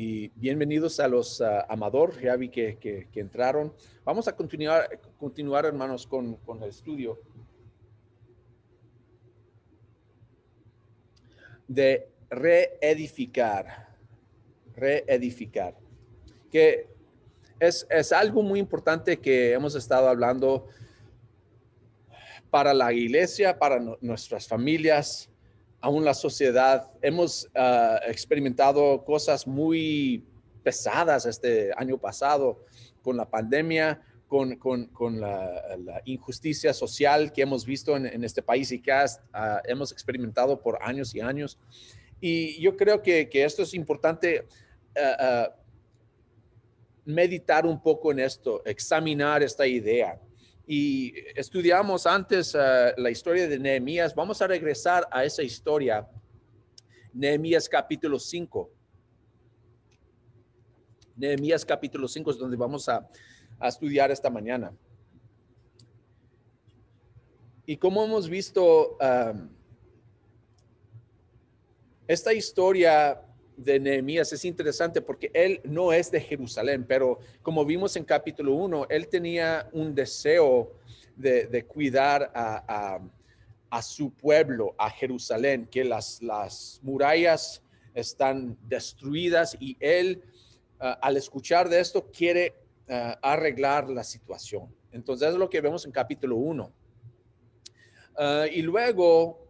y bienvenidos a los uh, Amador, ya vi que, que, entraron. Vamos a continuar, continuar hermanos, con, con el estudio de reedificar, reedificar, que es, es algo muy importante que hemos estado hablando para la iglesia, para nuestras familias, aún la sociedad. Hemos uh, experimentado cosas muy pesadas este año pasado con la pandemia, con, con, la, injusticia social que hemos visto en, este país y que uh, hemos experimentado por años y años. Y yo creo que, esto es importante uh, meditar un poco en esto, examinar esta idea y estudiamos antes uh, la historia de Nehemías. Vamos a regresar a esa historia. Nehemías capítulo 5. Nehemías capítulo 5 es donde vamos a, estudiar esta mañana. Y como hemos visto, um, esta historia de Nehemías es interesante porque él no es de Jerusalén, pero como vimos en capítulo 1, él tenía un deseo de, de cuidar a, a, su pueblo, a Jerusalén, que las, las murallas están destruidas y él, uh, al escuchar de esto, quiere uh, arreglar la situación. Entonces es lo que vemos en capítulo 1. Uh, y luego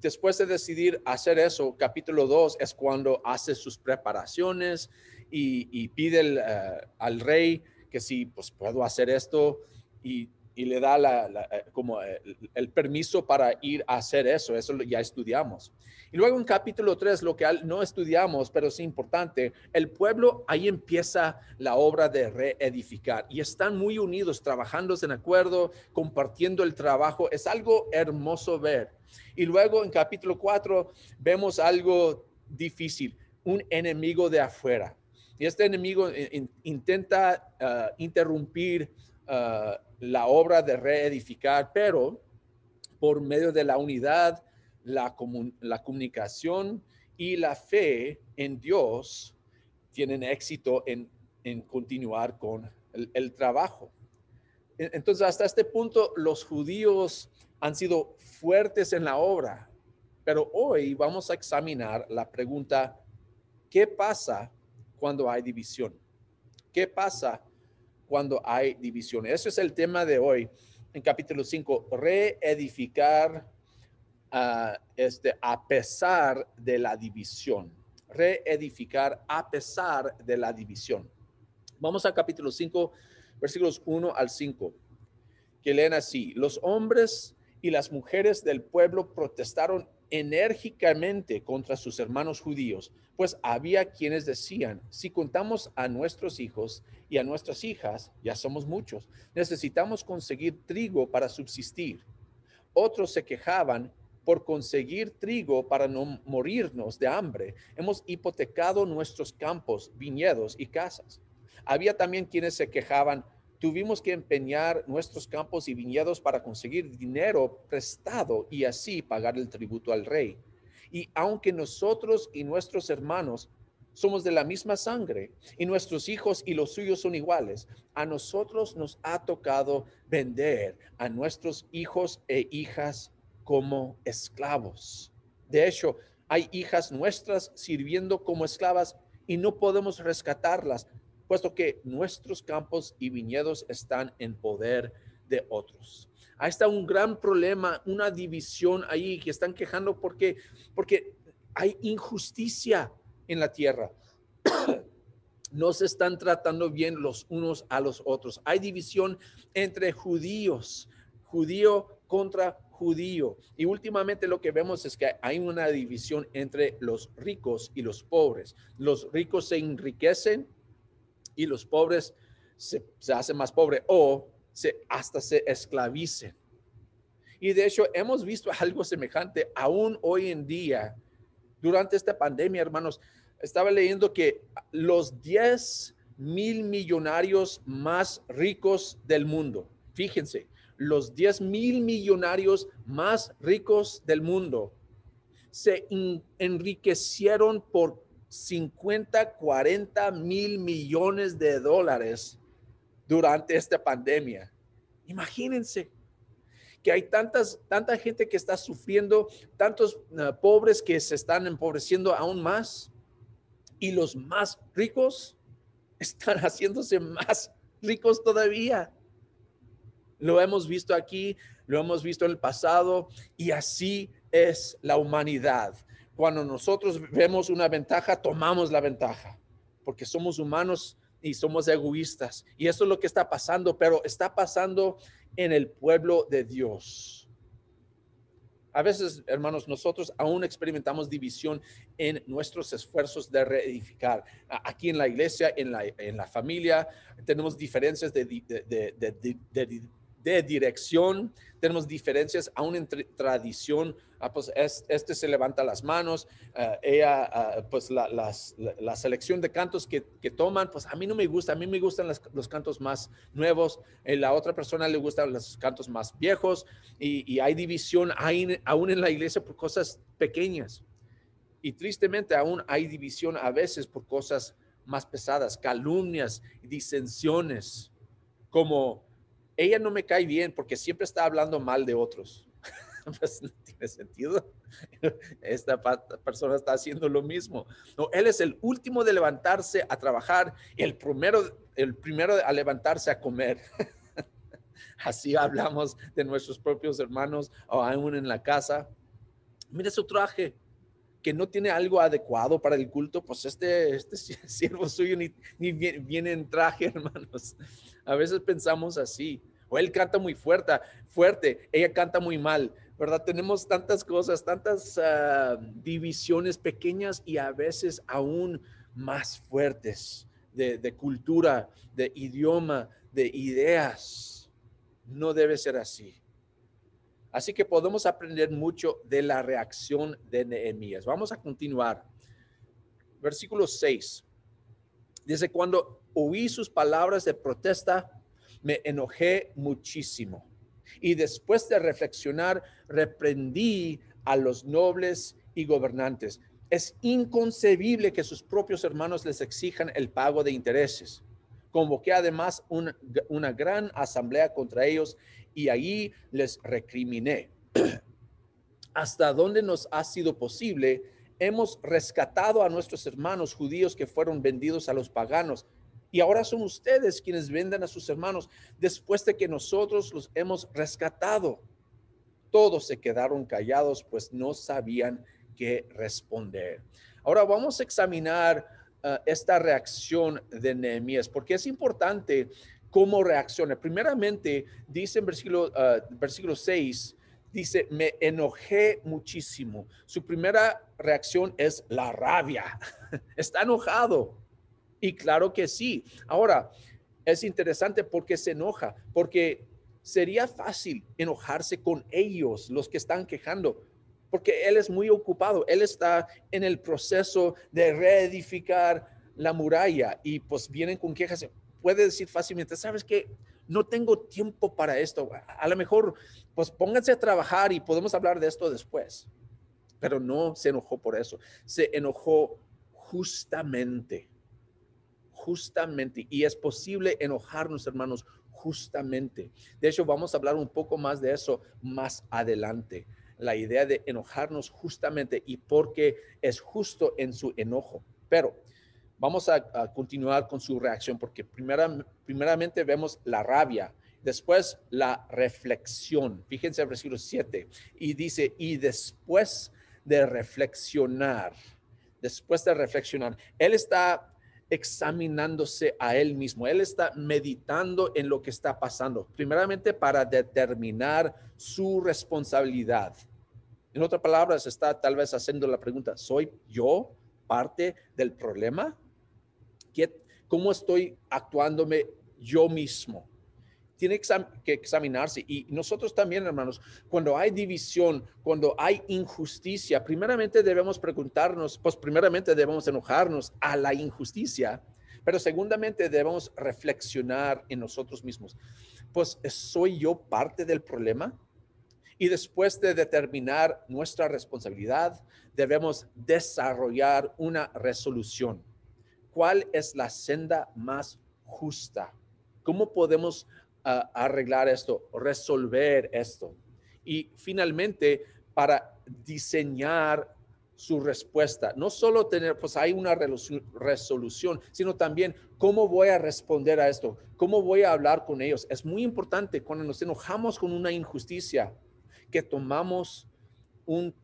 después de decidir hacer eso, capítulo 2 es cuando hace sus preparaciones y, pide el, uh, al rey que si pues puedo hacer esto. Y, y le da eh, como el, el, permiso para ir a hacer eso. Eso ya estudiamos. Y luego en capítulo 3, lo que no estudiamos, pero es importante, el pueblo ahí empieza la obra de reedificar y están muy unidos, trabajando en acuerdo, compartiendo el trabajo. Es algo hermoso ver. Y luego en capítulo 4 vemos algo difícil, un enemigo de afuera. Y este enemigo in, intenta uh, interrumpir uh, la obra de reedificar, pero por medio de la unidad, la, comun la comunicación y la fe en Dios, tienen éxito en, en continuar con el, el trabajo. Entonces, hasta este punto, los judíos han sido fuertes en la obra, pero hoy vamos a examinar la pregunta, ¿qué pasa cuando hay división? ¿Qué pasa cuando hay división? Ese es el tema de hoy en capítulo 5, reedificar uh, este, a pesar de la división. Reedificar a pesar de la división. Vamos al capítulo 5, versículos 1 al 5, que leen así, los hombres y las mujeres del pueblo protestaron enérgicamente contra sus hermanos judíos, pues había quienes decían, si contamos a nuestros hijos y a nuestras hijas, ya somos muchos, necesitamos conseguir trigo para subsistir. Otros se quejaban, por conseguir trigo para no morirnos de hambre, hemos hipotecado nuestros campos, viñedos y casas. Había también quienes se quejaban, tuvimos que empeñar nuestros campos y viñedos para conseguir dinero prestado y así pagar el tributo al rey. Y aunque nosotros y nuestros hermanos somos de la misma sangre y nuestros hijos y los suyos son iguales, a nosotros nos ha tocado vender a nuestros hijos e hijas como esclavos. De hecho, hay hijas nuestras sirviendo como esclavas y no podemos rescatarlas puesto que nuestros campos y viñedos están en poder de otros. Ahí está un gran problema, una división ahí que están quejando porque, porque hay injusticia en la tierra. No se están tratando bien los unos a los otros. Hay división entre judíos, judío contra judío. Y últimamente lo que vemos es que hay una división entre los ricos y los pobres. Los ricos se enriquecen y los pobres se, se hacen más pobres o se, hasta se esclavicen. Y de hecho hemos visto algo semejante aún hoy en día durante esta pandemia, hermanos. Estaba leyendo que los 10 mil millonarios más ricos del mundo, fíjense, los 10 mil millonarios más ricos del mundo se enriquecieron por 50, 40 mil millones de dólares durante esta pandemia. Imagínense que hay tantas, tanta gente que está sufriendo, tantos ah, pobres que se están empobreciendo aún más y los más ricos están haciéndose más ricos todavía. Lo hemos visto aquí, lo hemos visto en el pasado y así es la humanidad. Cuando nosotros vemos una ventaja, tomamos la ventaja, porque somos humanos y somos egoístas. Y eso es lo que está pasando, pero está pasando en el pueblo de Dios. A veces, hermanos, nosotros aún experimentamos división en nuestros esfuerzos de reedificar. Aquí en la iglesia, en la, en la familia, tenemos diferencias de, de, de, de dirección, tenemos diferencias aún entre tradición. Ah, pues este se levanta las manos, ah, ella, ah, pues la, la, selección de cantos que, que, toman, pues a mí no me gusta, a mí me gustan los cantos más nuevos, a la otra persona le gustan los cantos más viejos y, y hay división hay, aún en la iglesia por cosas pequeñas. Y tristemente aún hay división a veces por cosas más pesadas, calumnias, disensiones, como ella no me cae bien porque siempre está hablando mal de otros. pues no tiene sentido. Esta persona está haciendo lo mismo. No, él es el último de levantarse a trabajar el primero, el primero a levantarse a comer. Así hablamos de nuestros propios hermanos o aún en la casa. Mira su traje, que no tiene algo adecuado para el culto, pues este, este siervo suyo ni, ni viene en traje, hermanos. A veces pensamos así o él canta muy fuerte, fuerte, ella canta muy mal, ¿verdad? Tenemos tantas cosas, tantas ah, divisiones pequeñas y a veces aún más fuertes de, cultura, de idioma, de ideas. No debe ser así. Así que podemos aprender mucho de la reacción de Nehemías. Vamos a continuar. Versículo 6. Dice, cuando oí sus palabras de protesta, me enojé muchísimo. Y después de reflexionar, reprendí a los nobles y gobernantes. Es inconcebible que sus propios hermanos les exijan el pago de intereses. Convoqué además una, gran asamblea contra ellos y ahí les recriminé. Hasta dónde nos ha sido posible, hemos rescatado a nuestros hermanos judíos que fueron vendidos a los paganos y ahora son ustedes quienes venden a sus hermanos después de que nosotros los hemos rescatado. Todos se quedaron callados, pues no sabían qué responder. Ahora vamos a examinar uh, esta reacción de Nehemías, porque es importante cómo reacciona. Primeramente, dice en versículo, uh, versículo 6, dice, me enojé muchísimo. Su primera reacción es la rabia. Está enojado. Y claro que sí. Ahora, es interesante porque se enoja, porque sería fácil enojarse con ellos, los que están quejando, porque él es muy ocupado, él está en el proceso de reedificar la muralla y pues vienen con quejas. Puede decir fácilmente, ¿sabes qué? No tengo tiempo para esto. A lo mejor, pues pónganse a trabajar y podemos hablar de esto después. Pero no se enojó por eso, se enojó justamente justamente. Y es posible enojarnos, hermanos, justamente. De hecho, vamos a hablar un poco más de eso más adelante. La idea de enojarnos justamente y porque es justo en su enojo. Pero vamos a, continuar con su reacción porque primera, primeramente vemos la rabia, después la reflexión. Fíjense el versículo 7 y dice, y después de reflexionar, después de reflexionar, él está examinándose a él mismo. Él está meditando en lo que está pasando, primeramente para determinar su responsabilidad. En otras palabras, está tal vez haciendo la pregunta, ¿soy yo parte del problema? ¿Cómo estoy actuándome yo mismo? Tiene que examinarse. Y nosotros también, hermanos, cuando hay división, cuando hay injusticia, primeramente debemos preguntarnos, pues primeramente debemos enojarnos a la injusticia, pero segundamente debemos reflexionar en nosotros mismos. Pues, ¿soy yo parte del problema? Y después de determinar nuestra responsabilidad, debemos desarrollar una resolución. ¿Cuál es la senda más justa? ¿Cómo podemos arreglar esto, resolver esto? Y finalmente, para diseñar su respuesta. No solo tener, pues hay una resolución, sino también cómo voy a responder a esto, cómo voy a hablar con ellos. Es muy importante cuando nos enojamos con una injusticia que tomamos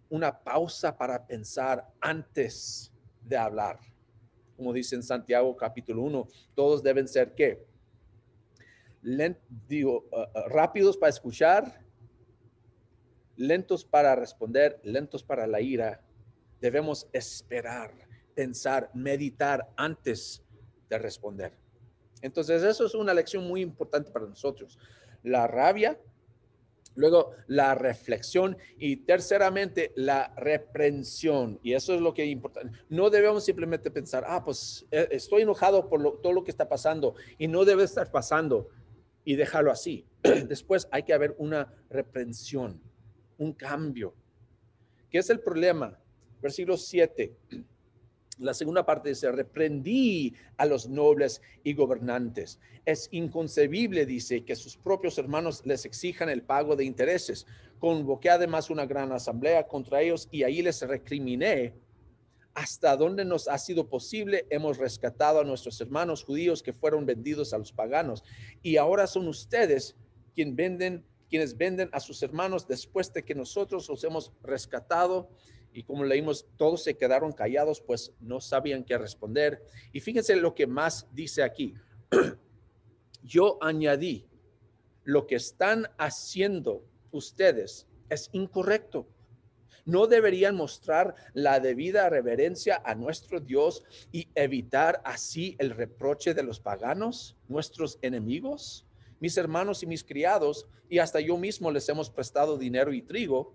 una pausa para pensar antes de hablar. Como dice en Santiago capítulo 1, todos deben ser qué? Digo, uh, uh, rápidos para escuchar, lentos para responder, lentos para la ira debemos esperar, pensar, meditar antes de responder. Entonces, eso es una lección muy importante para nosotros. La rabia, luego la reflexión y terceramente la reprensión. Y eso es lo que es importante. No debemos simplemente pensar, ah, pues eh, estoy enojado por todo lo que está pasando y no debe estar pasando y dejarlo así. Después hay que haber una reprensión, un cambio. ¿Qué es el problema? Versículo 7. La segunda parte dice, reprendí a los nobles y gobernantes. Es inconcebible, dice, que sus propios hermanos les exijan el pago de intereses. Convoqué además una gran asamblea contra ellos y ahí les recriminé hasta donde nos ha sido posible, hemos rescatado a nuestros hermanos judíos que fueron vendidos a los paganos. Y ahora son ustedes quienes venden a sus hermanos después de que nosotros los hemos rescatado y como leímos, todos se quedaron callados, pues no sabían qué responder. Y fíjense lo que más dice aquí. Yo añadí, lo que están haciendo ustedes es incorrecto. No deberían mostrar la debida reverencia a nuestro Dios y evitar así el reproche de los paganos, nuestros enemigos. Mis hermanos y mis criados, y hasta yo mismo les hemos prestado dinero y trigo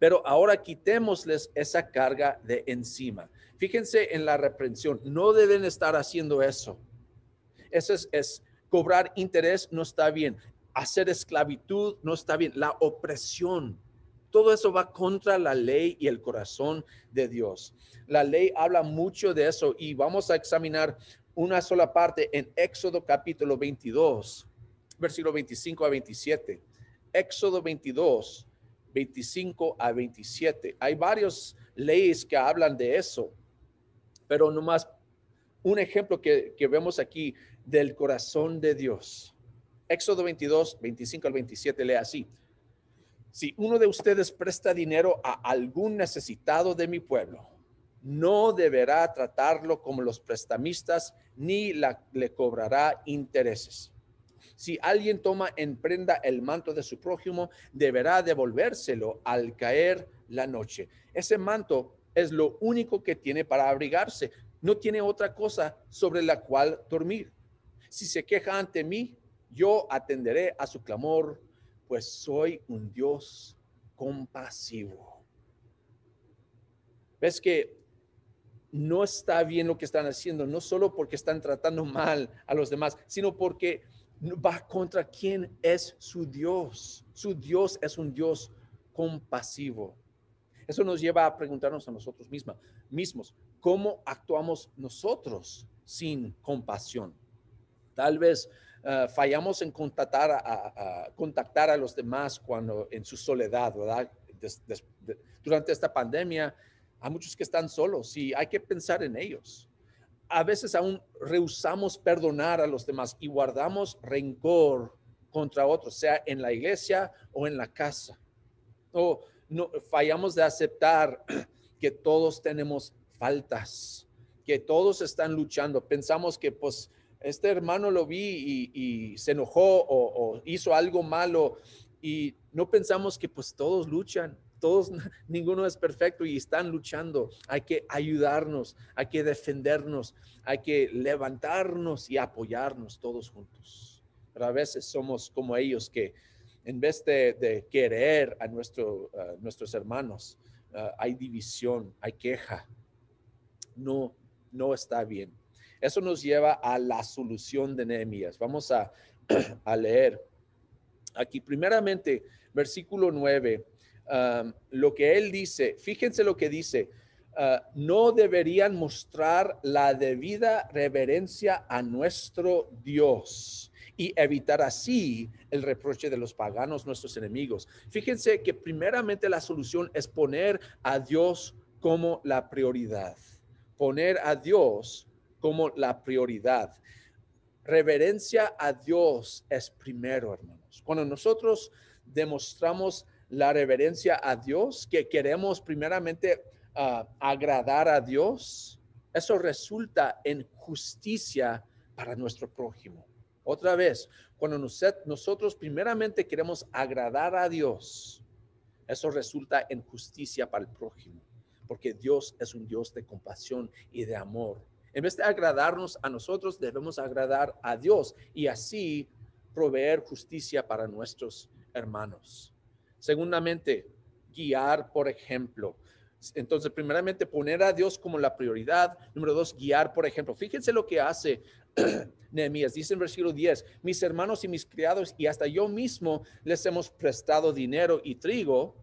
pero ahora quitémosles esa carga de encima. Fíjense en la reprensión. No deben estar haciendo eso. Eso es, cobrar interés no está bien. Hacer esclavitud no está bien. La opresión. Todo eso va contra la ley y el corazón de Dios. La ley habla mucho de eso y vamos a examinar una sola parte en Éxodo capítulo 22, versículo 25 a 27. Éxodo 22, 25 a 27. Hay varias leyes que hablan de eso, pero nomás un ejemplo que, que vemos aquí del corazón de Dios. Éxodo 22, 25 al 27 lee así. Si uno de ustedes presta dinero a algún necesitado de mi pueblo, no deberá tratarlo como los prestamistas ni le cobrará intereses si alguien toma en prenda el manto de su prójimo, deberá devolvérselo al caer la noche. Ese manto es lo único que tiene para abrigarse. No tiene otra cosa sobre la cual dormir. Si se queja ante mí, yo atenderé a su clamor, pues soy un Dios compasivo. ¿Ves que no está bien lo que están haciendo, no solo porque están tratando mal a los demás, sino porque va contra quién es su Dios. Su Dios es un Dios compasivo. Eso nos lleva a preguntarnos a nosotros mismos, ¿cómo actuamos nosotros sin compasión? Tal vez eh, fallamos en contactar a, contactar a los demás cuando en su soledad, ¿verdad? durante esta pandemia, hay muchos que están solos y hay que pensar en ellos a veces aún rehusamos perdonar a los demás y guardamos rencor contra otros, sea en la iglesia o en la casa. O no fallamos de aceptar que todos tenemos faltas, que todos están luchando. Pensamos que pues este hermano lo vi y, se enojó o, hizo algo malo y no pensamos que pues todos luchan todos, ninguno es perfecto y están luchando. Hay que ayudarnos, hay que defendernos, hay que levantarnos y apoyarnos todos juntos. Pero a veces somos como ellos que en vez de, querer a, nuestro, nuestros hermanos, ah, hay división, hay queja. No, no está bien. Eso nos lleva a la solución de Nehemías. Vamos a, a leer aquí primeramente versículo 9, um, lo que él dice, fíjense lo que dice, uh, no deberían mostrar la debida reverencia a nuestro Dios y evitar así el reproche de los paganos, nuestros enemigos. Fíjense que primeramente la solución es poner a Dios como la prioridad, poner a Dios como la prioridad. Reverencia a Dios es primero, hermanos. Cuando nosotros demostramos la reverencia a Dios, que queremos primeramente ah, agradar a Dios, eso resulta en justicia para nuestro prójimo. Otra vez, cuando nosotros primeramente queremos agradar a Dios, eso resulta en justicia para el prójimo, porque Dios es un Dios de compasión y de amor. En vez de agradarnos a nosotros, debemos agradar a Dios y así proveer justicia para nuestros hermanos. Segundamente, guiar por ejemplo. Entonces, primeramente, poner a Dios como la prioridad. Número dos, guiar por ejemplo. Fíjense lo que hace Nehemías. Dice en versículo 10, mis hermanos y mis criados y hasta yo mismo les hemos prestado dinero y trigo,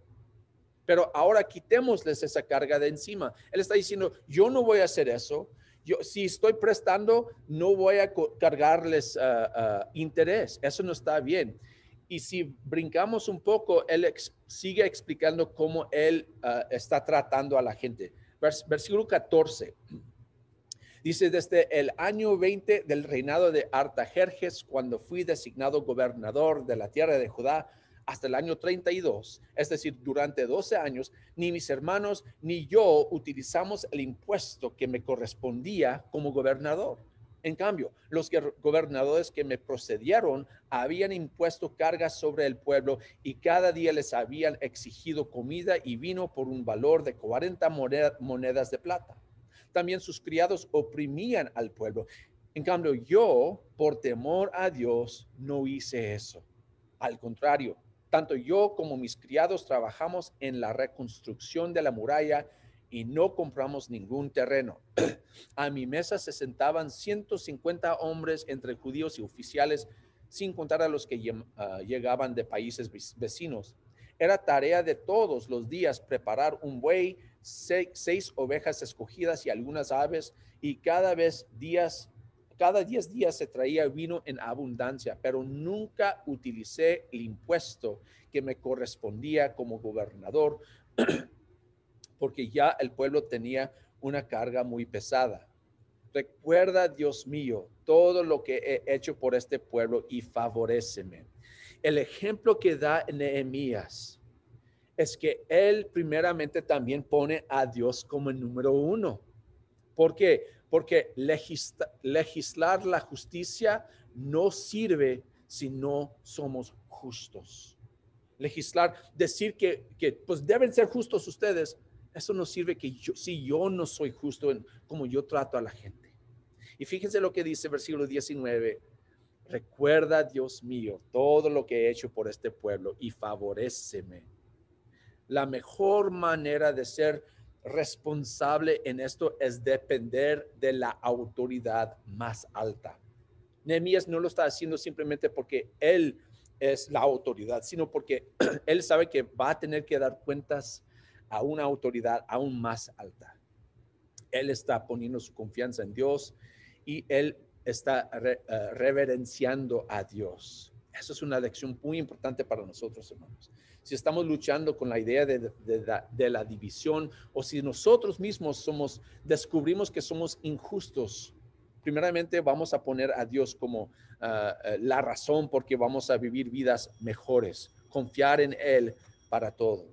pero ahora quitémosles esa carga de encima. Él está diciendo, yo no voy a hacer eso yo si estoy prestando, no voy a cargarles ah, ah, interés. Eso no está bien. Y si brincamos un poco, él sigue explicando cómo él ah, está tratando a la gente. versículo 14. Dice, desde el año 20 del reinado de Artajerjes, cuando fui designado gobernador de la tierra de Judá, hasta el año 32, es decir, durante 12 años, ni mis hermanos ni yo utilizamos el impuesto que me correspondía como gobernador. En cambio, los gobernadores que me procedieron habían impuesto cargas sobre el pueblo y cada día les habían exigido comida y vino por un valor de 40 monedas de plata. También sus criados oprimían al pueblo. En cambio, yo, por temor a Dios, no hice eso. Al contrario, tanto yo como mis criados trabajamos en la reconstrucción de la muralla y no compramos ningún terreno. A mi mesa se sentaban 150 hombres entre judíos y oficiales, sin contar a los que ah, llegaban de países vecinos. Era tarea de todos los días preparar un buey, seis, seis ovejas escogidas y algunas aves, y cada vez días cada 10 días se traía vino en abundancia, pero nunca utilicé el impuesto que me correspondía como gobernador, porque ya el pueblo tenía una carga muy pesada. Recuerda, Dios mío, todo lo que he hecho por este pueblo y favoreceme. El ejemplo que da Nehemías es que él primeramente también pone a Dios como el número uno. ¿Por qué? Porque legislar la justicia no sirve si no somos justos. Legislar, decir que, que pues deben ser justos ustedes, eso no sirve que yo, si yo no soy justo en como yo trato a la gente. Y fíjense lo que dice versículo 19. Recuerda, Dios mío, todo lo que he hecho por este pueblo y favoreceme. La mejor manera de ser responsable en esto es depender de la autoridad más alta. Nehemías no lo está haciendo simplemente porque él es la autoridad, sino porque él sabe que va a tener que dar cuentas a una autoridad aún más alta. Él está poniendo su confianza en Dios y él está eh, reverenciando a Dios. Eso es una lección muy importante para nosotros, hermanos si estamos luchando con la idea de, la división o si nosotros mismos somos, descubrimos que somos injustos, primeramente vamos a poner a Dios como ah, eh, la razón porque vamos a vivir vidas mejores, confiar en Él para todo.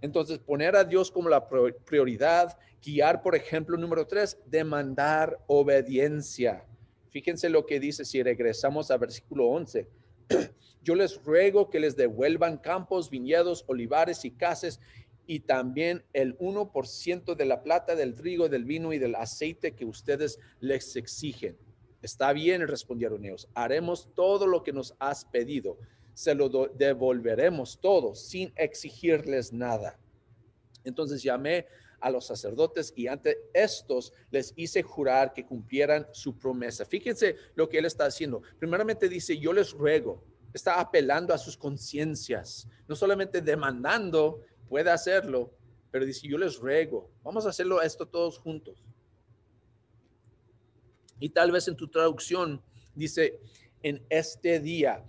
Entonces, poner a Dios como la prioridad, guiar, por ejemplo, número tres, demandar obediencia. Fíjense lo que dice si regresamos a versículo 11. Yo les ruego que les devuelvan campos, viñedos, olivares y casas y también el 1% de la plata, del trigo, del vino y del aceite que ustedes les exigen. Está bien, respondieron ellos. Haremos todo lo que nos has pedido. Se lo devolveremos todo sin exigirles nada. Entonces llamé a los sacerdotes y ante estos les hice jurar que cumplieran su promesa. Fíjense lo que él está haciendo. Primeramente dice, yo les ruego, está apelando a sus conciencias, no solamente demandando, puede hacerlo, pero dice, yo les ruego, vamos a hacerlo esto todos juntos. Y tal vez en tu traducción dice, en este día,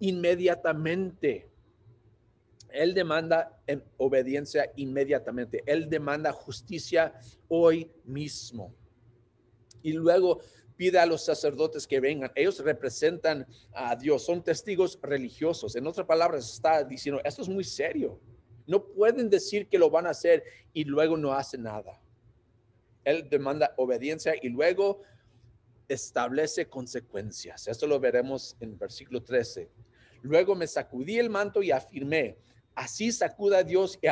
inmediatamente. Él demanda en obediencia inmediatamente. Él demanda justicia hoy mismo. Y luego pide a los sacerdotes que vengan. Ellos representan a Dios, son testigos religiosos. En otras palabras, está diciendo, esto es muy serio. No pueden decir que lo van a hacer y luego no hacen nada. Él demanda obediencia y luego establece consecuencias. Esto lo veremos en versículo 13. Luego me sacudí el manto y afirmé, así sacuda Dios y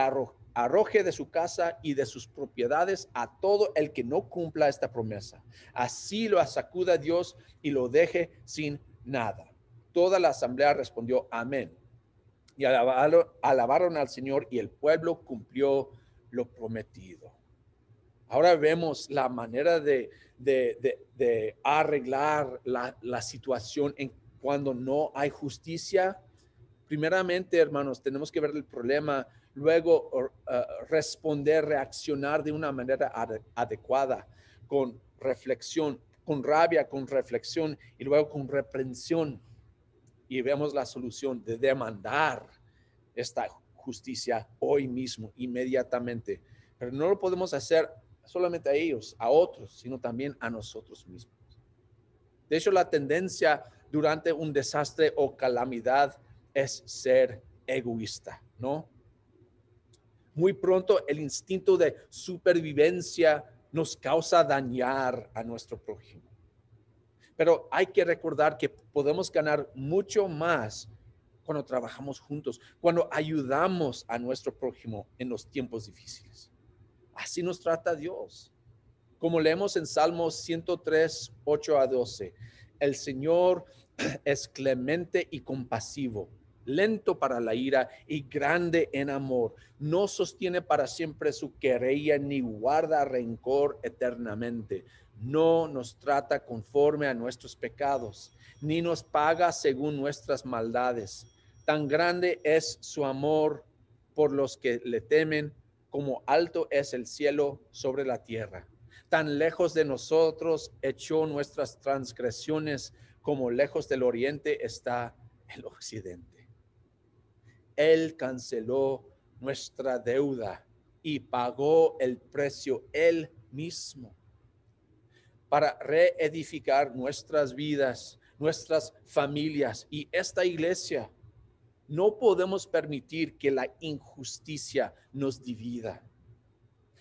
arroje de su casa y de sus propiedades a todo el que no cumpla esta promesa. Así lo sacuda Dios y lo deje sin nada. Toda la asamblea respondió amén. Y alabaron, al Señor y el pueblo cumplió lo prometido. Ahora vemos la manera de, de, arreglar la, la situación en cuando no hay justicia, primeramente, hermanos, tenemos que ver el problema, luego uh, responder, reaccionar de una manera adecuada, con reflexión, con rabia, con reflexión y luego con reprensión. Y vemos la solución de demandar esta justicia hoy mismo, inmediatamente. Pero no lo podemos hacer solamente a ellos, a otros, sino también a nosotros mismos. De hecho, la tendencia durante un desastre o calamidad es ser egoísta, ¿no? Muy pronto el instinto de supervivencia nos causa dañar a nuestro prójimo. Pero hay que recordar que podemos ganar mucho más cuando trabajamos juntos, cuando ayudamos a nuestro prójimo en los tiempos difíciles. Así nos trata Dios. Como leemos en Salmos 103, 8 a 12, el Señor es clemente y compasivo, lento para la ira y grande en amor. No sostiene para siempre su querella ni guarda rencor eternamente. No nos trata conforme a nuestros pecados, ni nos paga según nuestras maldades. Tan grande es su amor por los que le temen, como alto es el cielo sobre la tierra. Tan lejos de nosotros echó nuestras transgresiones como lejos del oriente está el occidente. Él canceló nuestra deuda y pagó el precio él mismo para reedificar nuestras vidas, nuestras familias y esta iglesia. No podemos permitir que la injusticia nos divida.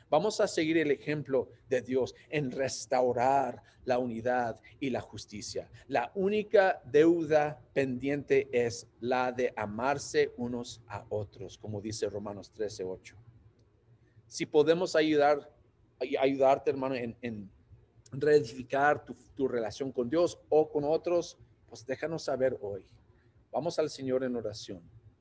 Vamos a seguir el ejemplo de Dios en restaurar la unidad y la justicia. La única deuda pendiente es la de amarse unos a otros, como dice Romanos 13, 8. Si podemos ayudar, ayudarte, hermano, en, en reedificar tu, tu relación con Dios o con otros, pues déjanos saber hoy. Vamos al Señor en oración.